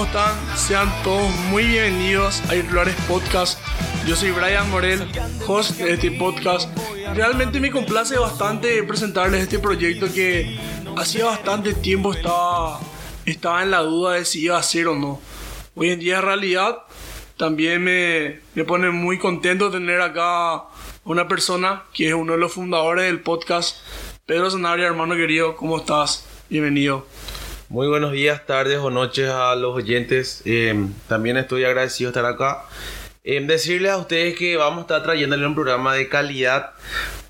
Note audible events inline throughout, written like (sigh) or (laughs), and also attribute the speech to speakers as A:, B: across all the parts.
A: ¿cómo están? Sean todos muy bienvenidos a Irregulares Podcast. Yo soy Brian Morel, host de este podcast. Realmente me complace bastante presentarles este proyecto que hacía bastante tiempo estaba, estaba en la duda de si iba a ser o no. Hoy en día es realidad. También me, me pone muy contento tener acá una persona que es uno de los fundadores del podcast. Pedro Zanabria, hermano querido, ¿cómo estás? Bienvenido.
B: Muy buenos días, tardes o noches a los oyentes. Eh, también estoy agradecido de estar acá. Eh, decirles a ustedes que vamos a estar trayéndole un programa de calidad,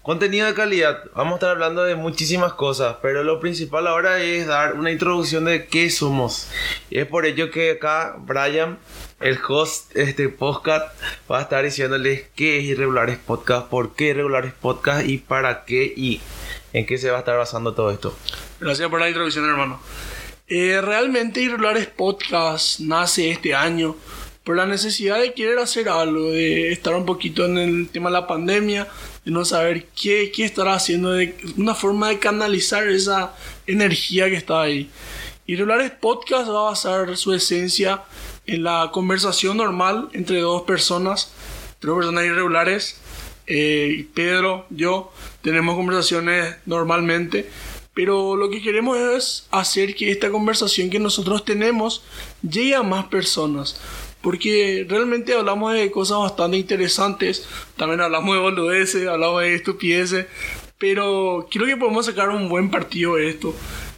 B: contenido de calidad. Vamos a estar hablando de muchísimas cosas, pero lo principal ahora es dar una introducción de qué somos. Y es por ello que acá Brian, el host de este podcast, va a estar diciéndoles qué es Irregulares Podcast, por qué Irregulares Podcast y para qué y en qué se va a estar basando todo esto.
A: Gracias por la introducción, hermano. Eh, realmente Irregulares Podcast nace este año por la necesidad de querer hacer algo, de estar un poquito en el tema de la pandemia, de no saber qué, qué estará haciendo, de una forma de canalizar esa energía que está ahí. Irregulares Podcast va a basar su esencia en la conversación normal entre dos personas, tres personas irregulares. Eh, Pedro, yo, tenemos conversaciones normalmente pero lo que queremos es hacer que esta conversación que nosotros tenemos llegue a más personas. Porque realmente hablamos de cosas bastante interesantes. También hablamos de boludeces, hablamos de estupideces. Pero creo que podemos sacar un buen partido de esto.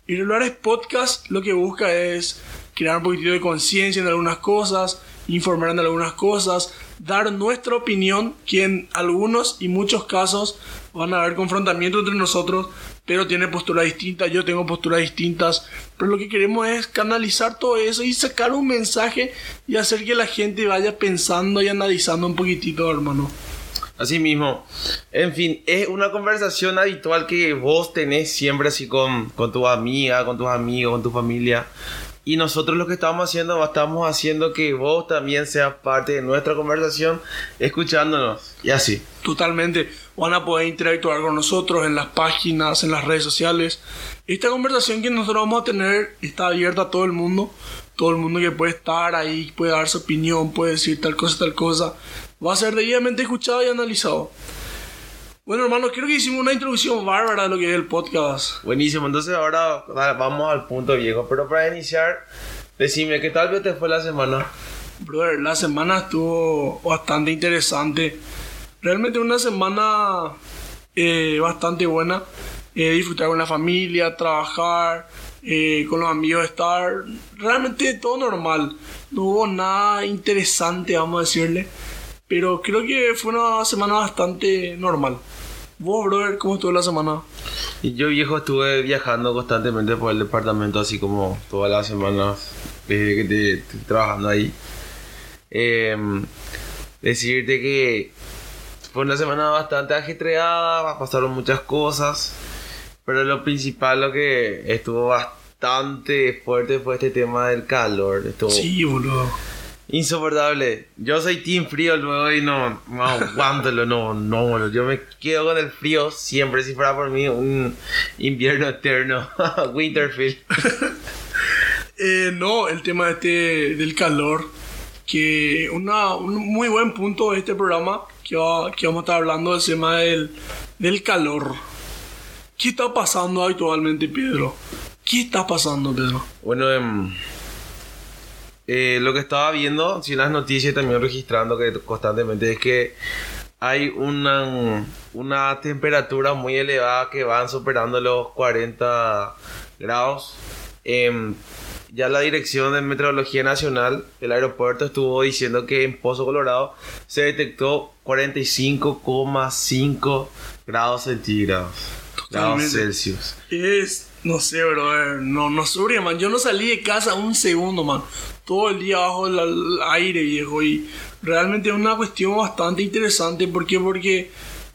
A: Y Irregulares Podcast lo que busca es crear un poquito de conciencia en algunas cosas, informar en algunas cosas, dar nuestra opinión, que en algunos y muchos casos van a haber confrontamiento entre nosotros, pero tiene posturas distintas, yo tengo posturas distintas, pero lo que queremos es canalizar todo eso y sacar un mensaje y hacer que la gente vaya pensando y analizando un poquitito, hermano.
B: Así mismo, en fin, es una conversación habitual que vos tenés siempre así con, con tu amiga, con tus amigos, con tu familia. Y nosotros lo que estamos haciendo, estamos haciendo que vos también seas parte de nuestra conversación, escuchándonos. Y así.
A: Totalmente. Van a poder interactuar con nosotros en las páginas, en las redes sociales. Esta conversación que nosotros vamos a tener está abierta a todo el mundo. Todo el mundo que puede estar ahí, puede dar su opinión, puede decir tal cosa, tal cosa. Va a ser debidamente escuchado y analizado. Bueno, hermano, creo que hicimos una introducción bárbara de lo que es el podcast.
B: Buenísimo, entonces ahora vamos al punto viejo. Pero para iniciar, decime, ¿qué tal te fue la semana?
A: Brother, la semana estuvo bastante interesante. Realmente una semana eh, bastante buena. Eh, disfrutar con la familia, trabajar, eh, con los amigos, estar realmente todo normal. No hubo nada interesante, vamos a decirle. Pero creo que fue una semana bastante normal. Vos, brother, ¿cómo estuvo la semana?
B: Yo, viejo, estuve viajando constantemente por el departamento, así como todas las semanas desde que estoy trabajando ahí. Em, decirte que fue una semana bastante ajetreada, pasaron muchas cosas, pero lo principal, lo que estuvo bastante fuerte fue este tema del calor. Estuvo,
A: sí, boludo
B: Insoportable. Yo soy team frío luego y no, no aguántalo, no, no, yo me quedo con el frío siempre, si fuera por mí un invierno eterno, (laughs) Winterfield. (laughs)
A: eh, no, el tema este del calor, que una, un muy buen punto de este programa, que, vamos a estar hablando del tema del, calor. ¿Qué está pasando actualmente, Pedro? ¿Qué está pasando, Pedro?
B: Bueno, eh, eh, lo que estaba viendo, si las noticias también registrando que constantemente es que hay una, una temperatura muy elevada que van superando los 40 grados. Em, ya la Dirección de Meteorología Nacional del aeropuerto estuvo diciendo que en Pozo Colorado se detectó 45,5 grados centígrados. Grados Celsius.
A: Es, no sé, bro, no, no sobre, man. Yo no salí de casa un segundo, man todo el día bajo el, aire, viejo. Y realmente es una cuestión bastante interesante. ¿Por qué? Porque,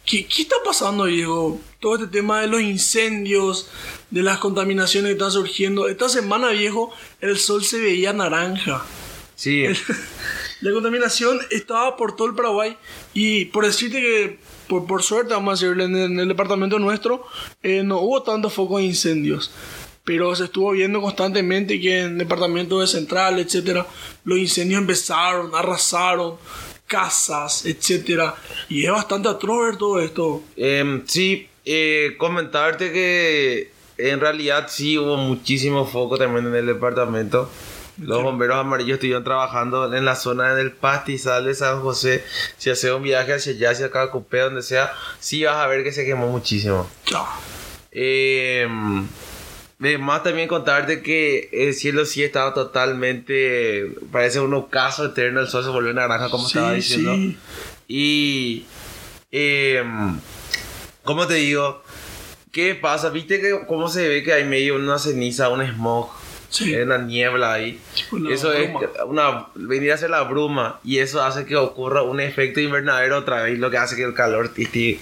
A: ¿qué, ¿qué, está pasando, viejo? Todo este tema de los incendios, de las contaminaciones que están surgiendo. Esta semana, viejo, el sol se veía naranja.
B: Sí. (laughs)
A: la contaminación estaba por todo el Paraguay. Y por decirte que, por, por suerte, vamos a decirle, en el, departamento nuestro, eh, no hubo tantos focos de incendios. pero se estuvo viendo constantemente que en departamentos de central, etcétera, los incendios empezaron, arrasaron casas, etcétera, y es bastante atroz ver todo esto.
B: Em, sí, eh, comentarte que en realidad sí hubo muchísimo foco también en el departamento. Los bomberos amarillos estuvieron trabajando en la zona del pastizal de San José. Si haces un viaje hacia allá, hacia Cacupé, donde sea, sí vas a ver que se quemó muchísimo. Eh, Además también contarte que el cielo sí estaba totalmente, parece un ocaso eterno, el sol se volvió naranja como estaba diciendo. Sí. Y, eh, ¿cómo te digo? ¿Qué pasa? ¿Viste que cómo se ve que hay medio una ceniza, un smog? Sí. una niebla ahí. eso es una venir a ser la bruma y eso hace que ocurra un efecto invernadero otra vez, lo que hace que el calor esté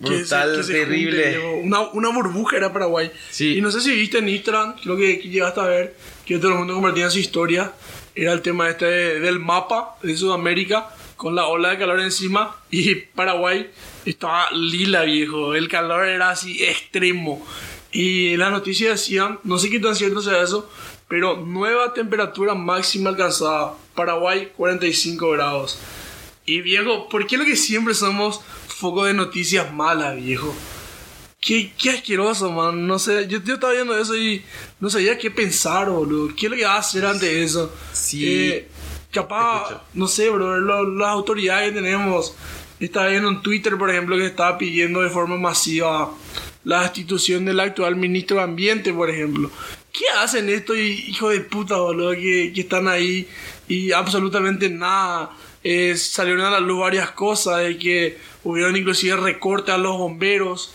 B: brutal, terrible.
A: una, una, burbuja era Paraguay. Y no sé si viste en Instagram, creo que, llegaste a ver, que todo el mundo compartía su historia. Era el tema este del mapa de Sudamérica con la ola de calor encima y Paraguay estaba lila, viejo. El calor era así extremo. Y las noticias decían, no sé qué tan cierto sea eso, pero nueva temperatura máxima alcanzada. Paraguay 45 grados. Y viejo, ¿por qué lo que siempre somos foco de noticias malas, viejo. Qué, qué asqueroso, man. No sé, yo, yo, estaba viendo eso y no sabía qué pensar, boludo. ¿Qué es lo que va a hacer ante eso?
B: Sí.
A: Eh, capaz, no sé, bro, las autoridades que tenemos. Estaba viendo en Twitter, por ejemplo, que estaba pidiendo de forma masiva la destitución del actual ministro de Ambiente, por ejemplo. ¿Qué hacen estos hijos de puta, boludo, que, que están ahí y absolutamente nada? Eh, salieron a la luz varias cosas, de que hubieron inclusive recortes a los bomberos.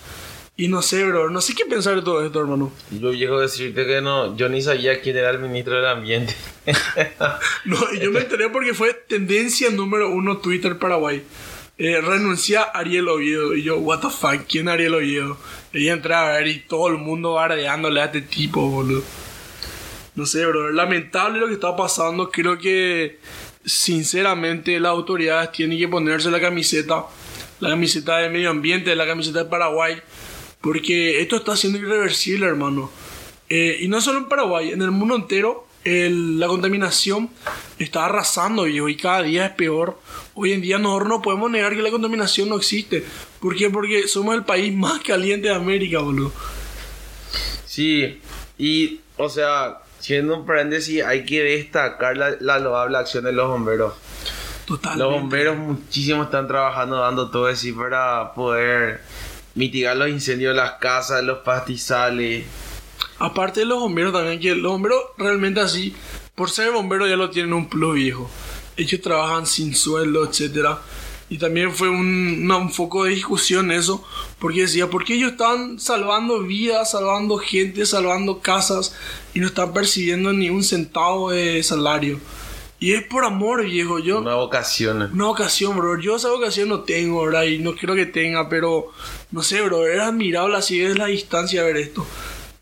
A: Y no sé, bro, no sé qué pensar de todo esto, hermano.
B: Yo llego a decirte que no, yo ni sabía quién era el ministro del ambiente. (laughs)
A: no, yo me enteré porque fue tendencia número uno Twitter Paraguay. Eh, renuncia Ariel Oviedo. Y yo, what the fuck, ¿quién es Ariel Oviedo? Y entré a ver y todo el mundo bardeándole a este tipo, boludo. No sé, bro, lamentable lo que está pasando. Creo que sinceramente las autoridades tienen que ponerse la camiseta, la camiseta de medio ambiente, la camiseta de Paraguay, porque esto está siendo irreversible, hermano. Eh, y no solo en Paraguay, en el mundo entero la contaminación está arrasando, y cada día es peor. Hoy en día nosotros no podemos negar que la contaminación no existe. ¿Por qué? Porque somos el país más caliente de América, boludo.
B: Sí, y, o sea, siendo un paréntesis, hay que destacar la, la loable acción de los bomberos. Totalmente. Los bomberos muchísimo están trabajando, dando todo eso para poder mitigar los incendios de las casas, los pastizales.
A: Aparte de los bomberos también, que los bomberos realmente así, por ser bomberos ya lo tienen un plus viejo. Ellos trabajan sin sueldo, etcétera y también fue un, un, foco de discusión eso, porque decía, ¿por qué ellos están salvando vidas, salvando gente, salvando casas y no están percibiendo ni un centavo de salario? Y es por amor, viejo. Yo,
B: una vocación.
A: Una vocación, bro. Yo esa vocación no tengo, ¿verdad? Y no quiero que tenga, pero no sé, bro. Es admirable así es la distancia ver esto.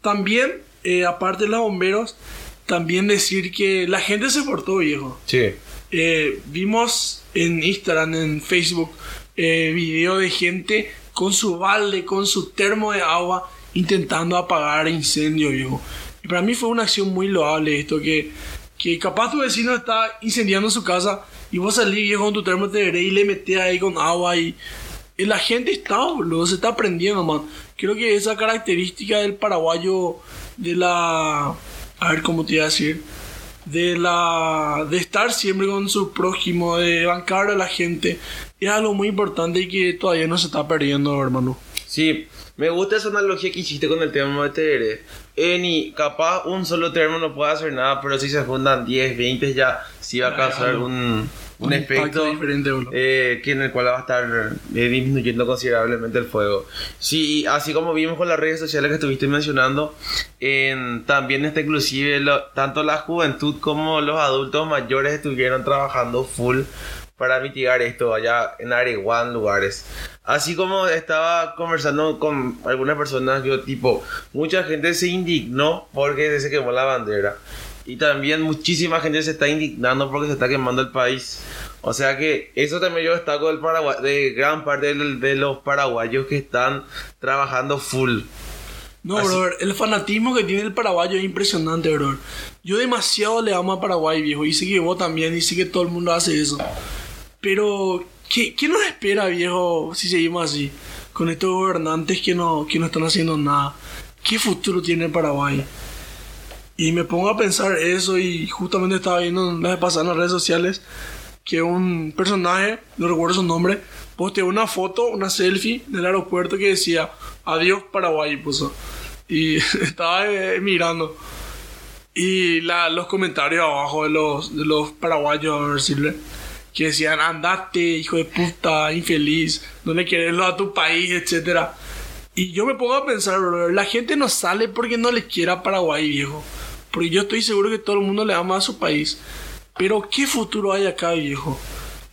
A: También, eh, aparte de los bomberos, también decir que la gente se portó, viejo.
B: Sí.
A: Eh, vimos en Instagram, en Facebook, eh, video de gente con su balde, con su termo de agua, intentando apagar incendio, viejo. Y para mí fue una acción muy loable esto, que, que capaz tu vecino está incendiando su casa y vos salís viejo con tu termo de y le metés ahí con agua y, la gente está, boludo, se está aprendiendo, man. Creo que esa característica del paraguayo, de la... A ver cómo te iba a decir de la de estar siempre con su prójimo, de bancar a la gente, es algo muy importante y que todavía no se está perdiendo, hermano.
B: Sí, me gusta esa analogía que hiciste con el tema de TR. Eni, capaz un solo termo no puede hacer nada, pero si se fundan 10, 20 ya sí va a causar un, un, efecto diferente, eh, que en el cual va a estar eh, disminuyendo considerablemente el fuego. Sí, así como vimos con las redes sociales que estuviste mencionando, también está inclusive tanto la juventud como los adultos mayores estuvieron trabajando full para mitigar esto allá en Areguán lugares. Así como estaba conversando con algunas personas, yo tipo, mucha gente se indignó porque se quemó la bandera. Y también muchísima gente se está indignando porque se está quemando el país. O sea que eso también yo destaco del Paraguay, de gran parte de, los paraguayos que están trabajando full.
A: No,
B: Así-
A: brother, el fanatismo que tiene el paraguayo es impresionante, brother. Yo demasiado le amo a Paraguay, viejo, y sé que vos también, y sé que todo el mundo hace eso. Pero, ¿qué, qué nos espera, viejo, si seguimos así? Con estos gobernantes que no, que no están haciendo nada. ¿Qué futuro tiene Paraguay? Y me pongo a pensar eso y justamente estaba viendo la vez pasada en las redes sociales que un personaje, no recuerdo su nombre, posteó una foto, una selfie del aeropuerto que decía adiós Paraguay puso. Y (laughs) estaba eh, mirando. Y la- los comentarios abajo de los, de los paraguayos, a decirle, que decían andate, hijo de puta, infeliz, no le querés lo a tu país, etcétera. Y yo me pongo a pensar, brother, la gente no sale porque no le quiera Paraguay, viejo. Porque yo estoy seguro que todo el mundo le ama a su país. Pero ¿qué futuro hay acá, viejo?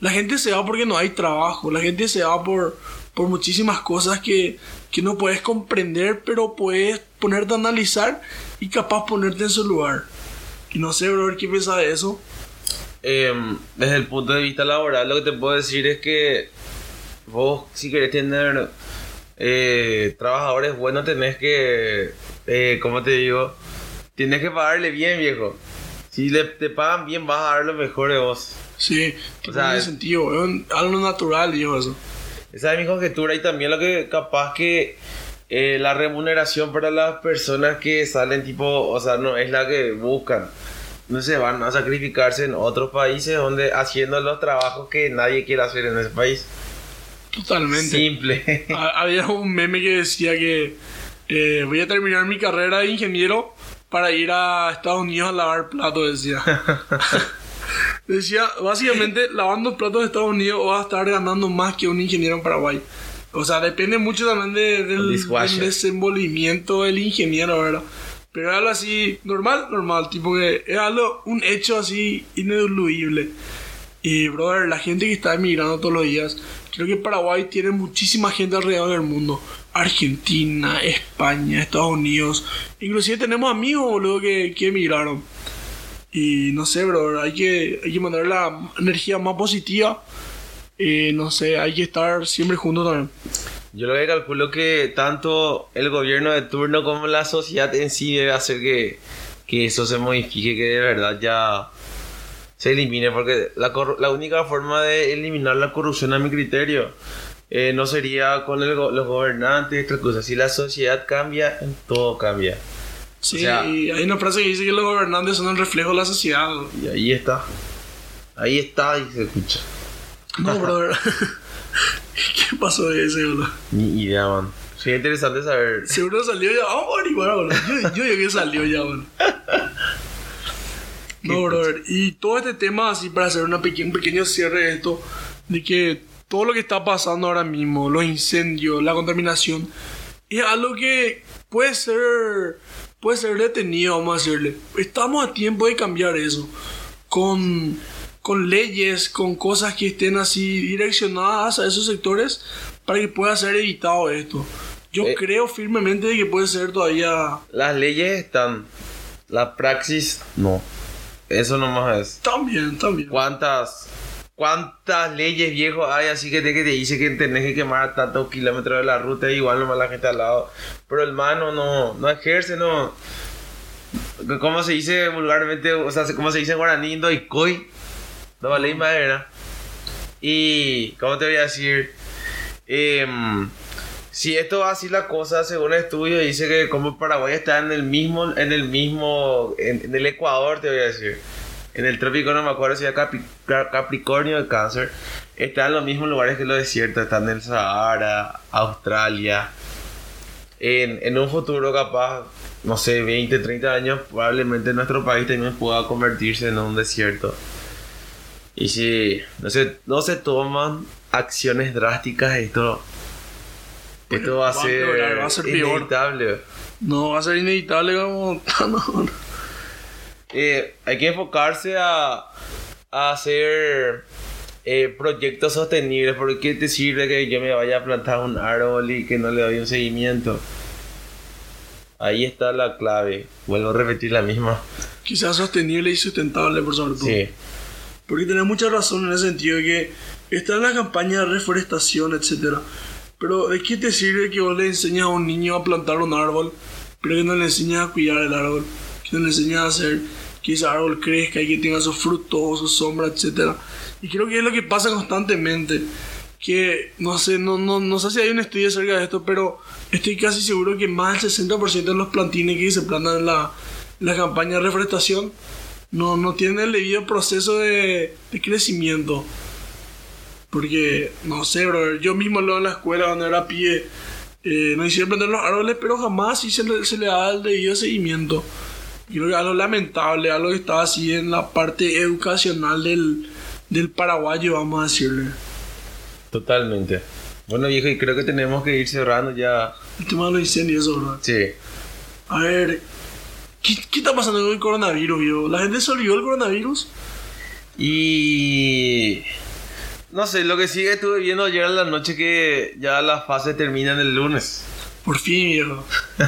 A: La gente se va porque no hay trabajo. La gente se va por, por muchísimas cosas que, que no puedes comprender, pero puedes ponerte a analizar y capaz ponerte en su lugar. Y no sé, brother, ¿qué piensas de eso?
B: Em, desde el punto de vista laboral, lo que te puedo decir es que vos, si querés tener eh, trabajadores buenos, tenés que, eh, ¿cómo te digo? Tienes que pagarle bien, viejo. Si le, te pagan bien, vas a dar lo mejor de vos.
A: Sí,
B: O sea, es-
A: sentido. Es un- algo natural, viejo, eso.
B: Esa es mi conjetura y también lo que capaz que eh, la remuneración para las personas que salen tipo, o sea, no es la que buscan. No se van a sacrificarse en otros países donde haciendo los trabajos que nadie quiere hacer en ese país.
A: Totalmente.
B: Simple. (laughs)
A: Ha- Había un meme que decía que eh, voy a terminar mi carrera de ingeniero para ir a Estados Unidos a lavar platos, decía. (laughs) decía, básicamente, lavando platos en Estados Unidos vas a estar ganando más que un ingeniero en Paraguay. O sea, depende mucho también de-
B: El
A: del, del desenvolvimiento del ingeniero, ¿verdad? Pero es algo así, normal, normal, tipo que es algo, un hecho así ineludible. Y, brother, la gente que está emigrando todos los días, creo que Paraguay tiene muchísima gente alrededor del mundo. Argentina, España, Estados Unidos. Inclusive tenemos amigos, boludo, que, que emigraron. Y no sé, brother, hay que, hay que mandar la energía más positiva. Eh, no sé, hay que estar siempre juntos también.
B: Yo lo que calculo que tanto el gobierno de turno como la sociedad en sí debe hacer que, que eso se modifique, que de verdad ya se elimine, porque la, la única forma de eliminar la corrupción a mi criterio eh, no sería con el go- los gobernantes, cosas. Si la sociedad cambia, todo cambia.
A: Sí,
B: O sea-
A: y hay una frase que dice que los gobernantes son el reflejo de la sociedad.
B: Y ahí está. Ahí está y se escucha.
A: No, brother. (laughs) ¿Qué pasó de ese, boludo?
B: Ni idea, man. Sería interesante saber.
A: Seguro salió ya. Vamos a averiguar, boludo. Yo, yo digo que salió ya, boludo. (laughs) No, brother. Y todo este tema, así para hacer una peque- un pequeño cierre de esto, de que todo lo que está pasando ahora mismo, los incendios, la contaminación, es algo que puede ser, puede ser detenido, vamos a decirle. Estamos a tiempo de cambiar eso. Con, con leyes, con cosas que estén así direccionadas a esos sectores para que pueda ser evitado esto. Yo
B: Eh.
A: creo firmemente que puede ser todavía
B: Las leyes están. La praxis, no. Eso nomás es.
A: también, también.
B: ¿Cuántas, cuántas leyes viejos hay así que te, que te dice que tenés que quemar tantos kilómetros de la ruta? Igual nomás la gente al lado. Pero el mano no, no ejerce, no. ¿Cómo se dice vulgarmente? O sea, ¿cómo se dice en guaraní? y coi. No vale madera. Y, ¿cómo te voy a decir? Em, si esto va así la cosa, según el estudio, dice que como Paraguay está en el mismo, en el mismo, en, el Ecuador, te voy a decir. En el trópico, no me acuerdo si era Capri- Cap- Capricornio de Cáncer. Está en los mismos lugares que los desiertos. Están en el Sahara, Australia. En, en un futuro capaz, no sé, 20, 30 años, probablemente nuestro país también pueda convertirse en un desierto. Y si no se, no se toman acciones drásticas, esto, esto va a ser,
A: empeorar, va a ser peor.
B: inevitable.
A: No va a ser inevitable como. (laughs) no,
B: Eh, hay que enfocarse a, a hacer eh, proyectos sostenibles. Porque ¿qué te sirve que yo me vaya a plantar un árbol y que no le doy un seguimiento? Ahí está la clave. Vuelvo a repetir la misma.
A: Sea sostenible y sustentable, por sobre todo.
B: Sí.
A: Porque tenés mucha razón en el sentido de que está en la campaña de reforestación, etcétera. Pero ¿de qué te sirve que vos le enseñes a un niño a plantar un árbol pero que no le enseñas a cuidar el árbol, que no le enseñas a hacer que ese árbol crezca y que tenga sus frutos, su sombra, etc. Y creo que es lo que pasa constantemente. Que no sé, no, no, no sé si hay un estudio acerca de esto, pero estoy casi seguro que más del 60% de los plantines que se plantan en la, la campaña de reforestación no, no tienen el debido proceso de, de crecimiento. Porque, no sé, bro, yo mismo lo en la escuela cuando era pie, eh, no hicieron plantar los árboles, pero jamás sí se le, se le da el debido seguimiento. Y creo que algo lamentable, algo que estaba así en la parte educacional del, del paraguayo, vamos a decirle.
B: Totalmente. Bueno, viejo, y creo que tenemos que ir cerrando ya.
A: El tema de los incendios, bro.
B: Sí.
A: A ver, ¿qué, qué está pasando con el coronavirus, viejo? ¿La gente se olvidó del coronavirus?
B: Y... No sé, lo que sí estuve viendo ayer en la noche que ya la fase termina el lunes.
A: Por fin, viejo. (laughs)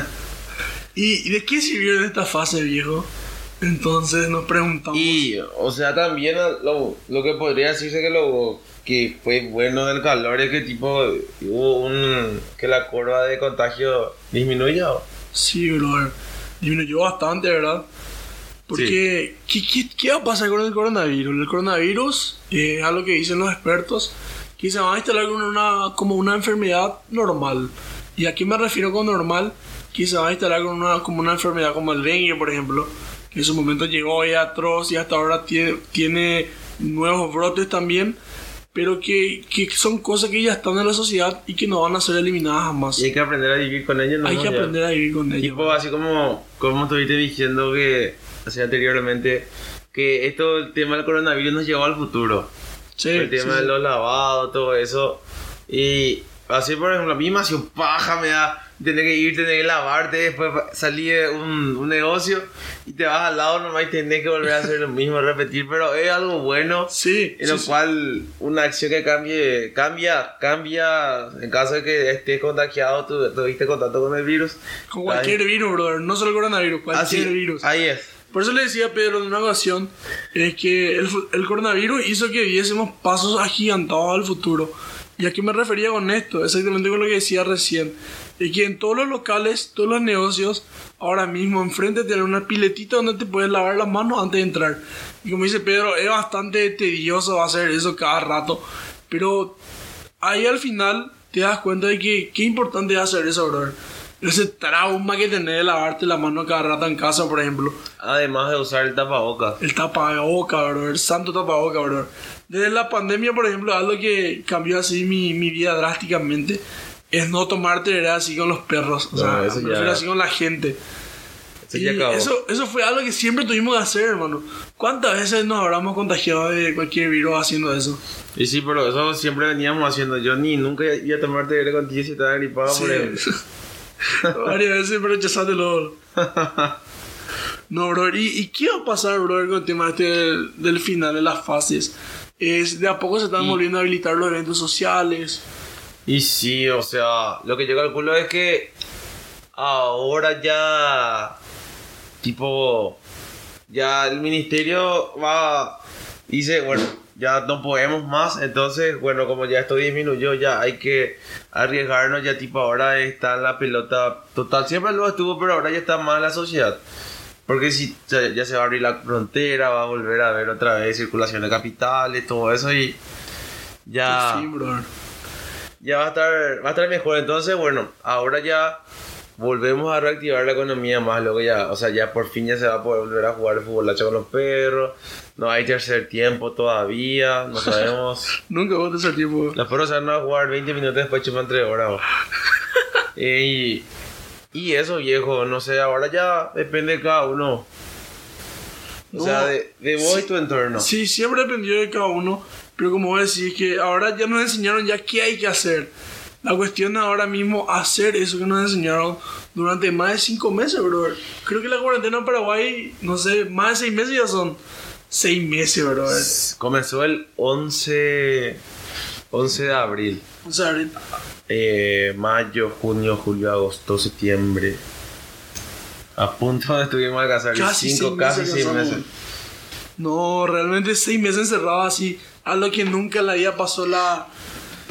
A: ¿Y, y de qué sirvió esta fase, viejo? Entonces nos preguntamos.
B: Y, o sea, también lo, lo que podría decirse que lo que fue bueno del calor es que tipo hubo un... que la curva de contagio disminuyó.
A: Sí, brother. Disminuyó bastante, ¿verdad? Porque, ¿qué, qué, qué va a pasar con el coronavirus? El coronavirus eh, es algo que dicen los expertos, que se va a instalar como una, como una enfermedad normal. ¿Y a qué me refiero con normal? Que se va a instalar como una, como una enfermedad como el dengue, por ejemplo, que en su momento llegó ya atroz y hasta ahora tiene, tiene nuevos brotes también, pero que, que son cosas que ya están en la sociedad y que no van a ser eliminadas jamás.
B: Y hay que aprender a vivir con ellos. ¿no?
A: Hay que
B: Ya.
A: aprender a vivir con ellos.
B: Tipo, así como, como estuviste diciendo que, así anteriormente, que esto, el tema del coronavirus nos llevó al futuro.
A: Sí,
B: el tema
A: sí,
B: de
A: sí.
B: los lavados, todo eso. Y así, por ejemplo, a mí me hacía paja, me da tener que ir, tener que lavarte, después salir de un, un negocio y te vas al lado nomás y tenés que volver a hacer lo mismo, repetir, pero es algo bueno.
A: Sí,
B: En
A: sí,
B: lo
A: sí.
B: cual una acción que cambie, cambia, cambia en caso de que estés contagiado, tú tuviste contacto con el virus.
A: Con cualquier virus, brother. No solo coronavirus, cualquier
B: Así,
A: virus.
B: ahí es.
A: Por eso le decía a Pedro en una ocasión es que el, el coronavirus hizo que viésemos pasos agigantados al futuro. ¿Y a qué me refería con esto? Exactamente con lo que decía recién. Es que en todos los locales, todos los negocios, ahora mismo enfrente tienen una piletita donde te puedes lavar las manos antes de entrar. Y como dice Pedro, es bastante tedioso hacer eso cada rato. Pero ahí al final te das cuenta de que qué importante es hacer eso, brother. Ese trauma que tenés de lavarte la mano cada rato en casa, por ejemplo.
B: Además de usar el tapabocas.
A: El tapaboca, bro. El santo tapaboca, bro. Desde la pandemia, por ejemplo, algo que cambió así mi, mi vida drásticamente es no tomarte ¿verdad? así con los perros. O
B: No,
A: sea,
B: eso
A: me
B: ya-
A: así con la gente.
B: Eso
A: Y
B: ya acabó.
A: eso, eso fue algo que siempre tuvimos que hacer, hermano. ¿Cuántas veces nos habramos contagiado de cualquier virus haciendo eso?
B: Y sí, pero eso siempre veníamos haciendo. Yo ni nunca iba a tomarte aire contigo si estaba gripado,
A: Sí.
B: por ejemplo. (laughs)
A: Varias veces, pero echásatelo. (laughs) No, bro. ¿Y, ¿Y qué va a pasar, bro, con el tema este del, del final de las fases? Es, de a poco se están
B: Y-
A: volviendo a habilitar los eventos sociales.
B: Y sí, o sea, lo que yo calculo es que ahora ya, tipo, ya el ministerio va, dice, bueno, ya no podemos más, entonces, bueno, como ya esto disminuyó, ya hay que arriesgarnos, ya tipo ahora está la pelota total, siempre lo estuvo, pero ahora ya está más la sociedad. Porque si ya, ya se va a abrir la frontera, va a volver a haber otra vez circulación de capitales, todo eso y ya
A: Sí, bro.
B: ya va a estar va a estar mejor entonces bueno ahora ya volvemos a reactivar la economía más luego ya o sea ya por fin ya se va a poder volver a jugar el futbolacho con los perros no hay tercer tiempo todavía no sabemos (laughs)
A: Nunca a hacer tiempo.
B: los perros se van a jugar 20 minutos después chupan 3 horas (laughs) y, y eso viejo no sé ahora ya depende de cada uno o
A: No,
B: sea de, de vos
A: sí.
B: y tu entorno
A: Sí, siempre dependió de cada uno. Pero como vos decís, que ahora ya nos enseñaron ya qué hay que hacer. La cuestión es ahora mismo hacer eso que nos enseñaron durante más de cinco meses, brother. Creo que la cuarentena en Paraguay, no sé, más de seis meses ya son. Seis meses, brother.
B: comenzó el 11 11 de abril
A: O sea, ahorita-
B: Eh, mayo, junio, julio, agosto, septiembre. A punto de estuvimos a alcanzar
A: Casi
B: cinco,
A: seis
B: casi
A: meses
B: seis meses.
A: No, realmente seis meses encerrado así. A lo que nunca la vida pasó la,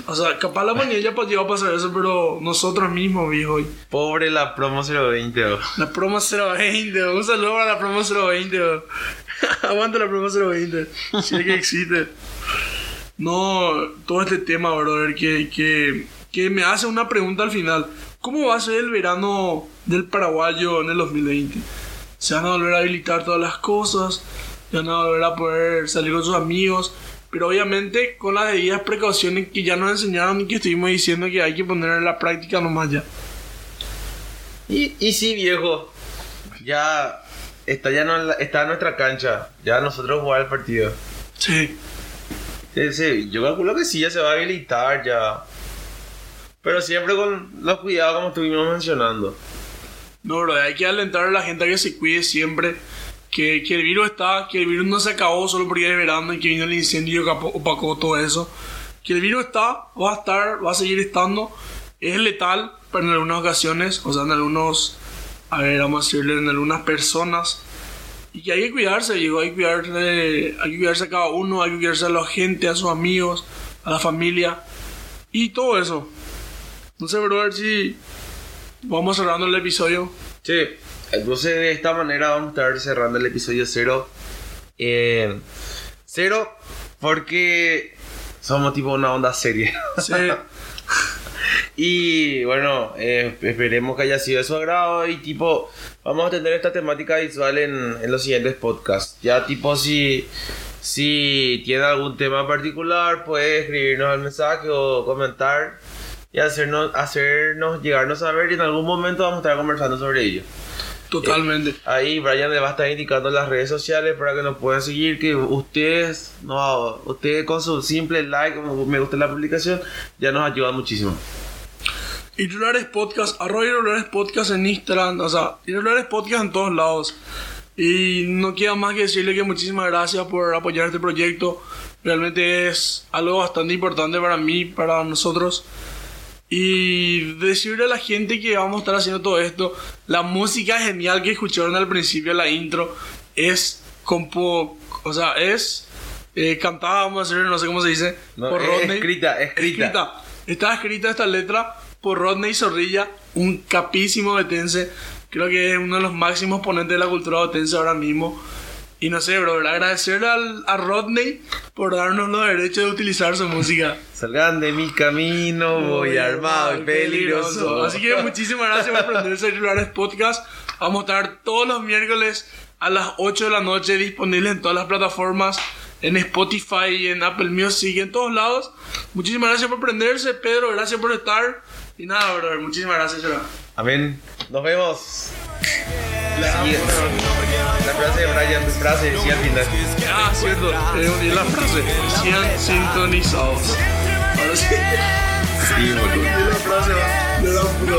A: O sea, capaz la mañana ya llegó a pasar eso, pero nosotros mismos, viejo.
B: Pobre la promo 020. oh.
A: La promo 020, un saludo para la promo 020. oh. (laughs) Aguanta la promo 020, si que existe. No, todo este tema, brother, que, que, que me hace una pregunta al final. ¿Cómo va a ser el verano del paraguayo en el 2020? ¿Se van a volver a habilitar todas las cosas? ¿Se van a volver a poder salir con sus amigos? Pero obviamente con las debidas precauciones que ya nos enseñaron y que estuvimos diciendo que hay que poner en la práctica nomás ya.
B: Y, y sí, viejo. Ya está ya no, está en nuestra cancha. Ya nosotros jugar el partido.
A: Sí.
B: Sí, sí, yo calculo que sí, ya se va a habilitar ya. Pero siempre con los cuidados como estuvimos mencionando.
A: No, bro, hay que alentar a la gente a que se cuide siempre. Que, que el virus está, que el virus no se acabó solo porque es verano y que vino el incendio que opa- opacó todo eso. Que el virus está, va a estar, va a seguir estando. Es letal, pero en algunas ocasiones, o sea, en algunos, a ver, vamos a decirle, en algunas personas. Y que hay que cuidarse, digo, hay que cuidarse, hay que cuidarse a cada uno, hay que cuidarse a la gente, a sus amigos, a la familia. Y todo eso. No sé, brother, si vamos cerrando el episodio.
B: Sí, entonces de esta manera vamos a estar cerrando el episodio cero. Eh, cero, porque somos tipo una onda seria.
A: Sí, (laughs)
B: Y bueno, eh, esperemos que haya sido de su agrado y tipo, vamos a tener esta temática visual en, en los siguientes podcasts. Ya tipo si, si tiene algún tema particular, puede escribirnos al mensaje o comentar y hacernos, hacernos llegarnos a ver y en algún momento vamos a estar conversando sobre ello.
A: totalmente.
B: Ahí Brian le va a estar indicando las redes sociales para que nos puedan seguir. Que ustedes, no, ustedes con su simple like, como me gusta la publicación, ya nos ayudan muchísimo.
A: Irregulares Podcast, arroba Irregulares Podcast en Instagram, o sea, Irregulares Podcast en todos lados. Y no queda más que decirle que muchísimas gracias por apoyar este proyecto. Realmente es algo bastante importante para mí, para nosotros. Y decirle a la gente que vamos a estar haciendo todo esto, la música genial que escucharon al principio, la intro, es compo, o sea, es eh, cantada, vamos a decir, no sé cómo se dice,
B: No, es escrita, escrita.
A: Está escrita esta letra por Rodney Zorrilla, un capísimo betense. Creo que es uno de los máximos ponentes de la cultura betense ahora mismo. Y no sé, bro, agradecerle al, a Rodney por darnos los derechos de utilizar su música. (laughs)
B: Salgan de mi camino, voy armado y peligroso.
A: Así que muchísimas gracias por prender (laughs) Celulares Podcast. Vamos a estar todos los miércoles a las 8 de la noche disponibles en todas las plataformas, en Spotify, en Apple Music, en todos lados. Muchísimas gracias por prenderse, Pedro. Gracias por estar. Y nada, brother, muchísimas gracias, Chora.
B: Amén. Nos vemos. Sí, la frase de Brian, frase decía al final.
A: Ah, cierto. Eh, y la frase. Sean sintonizados. Ahora sí.
B: Sí, boludo.
A: La frase va. Sí, uno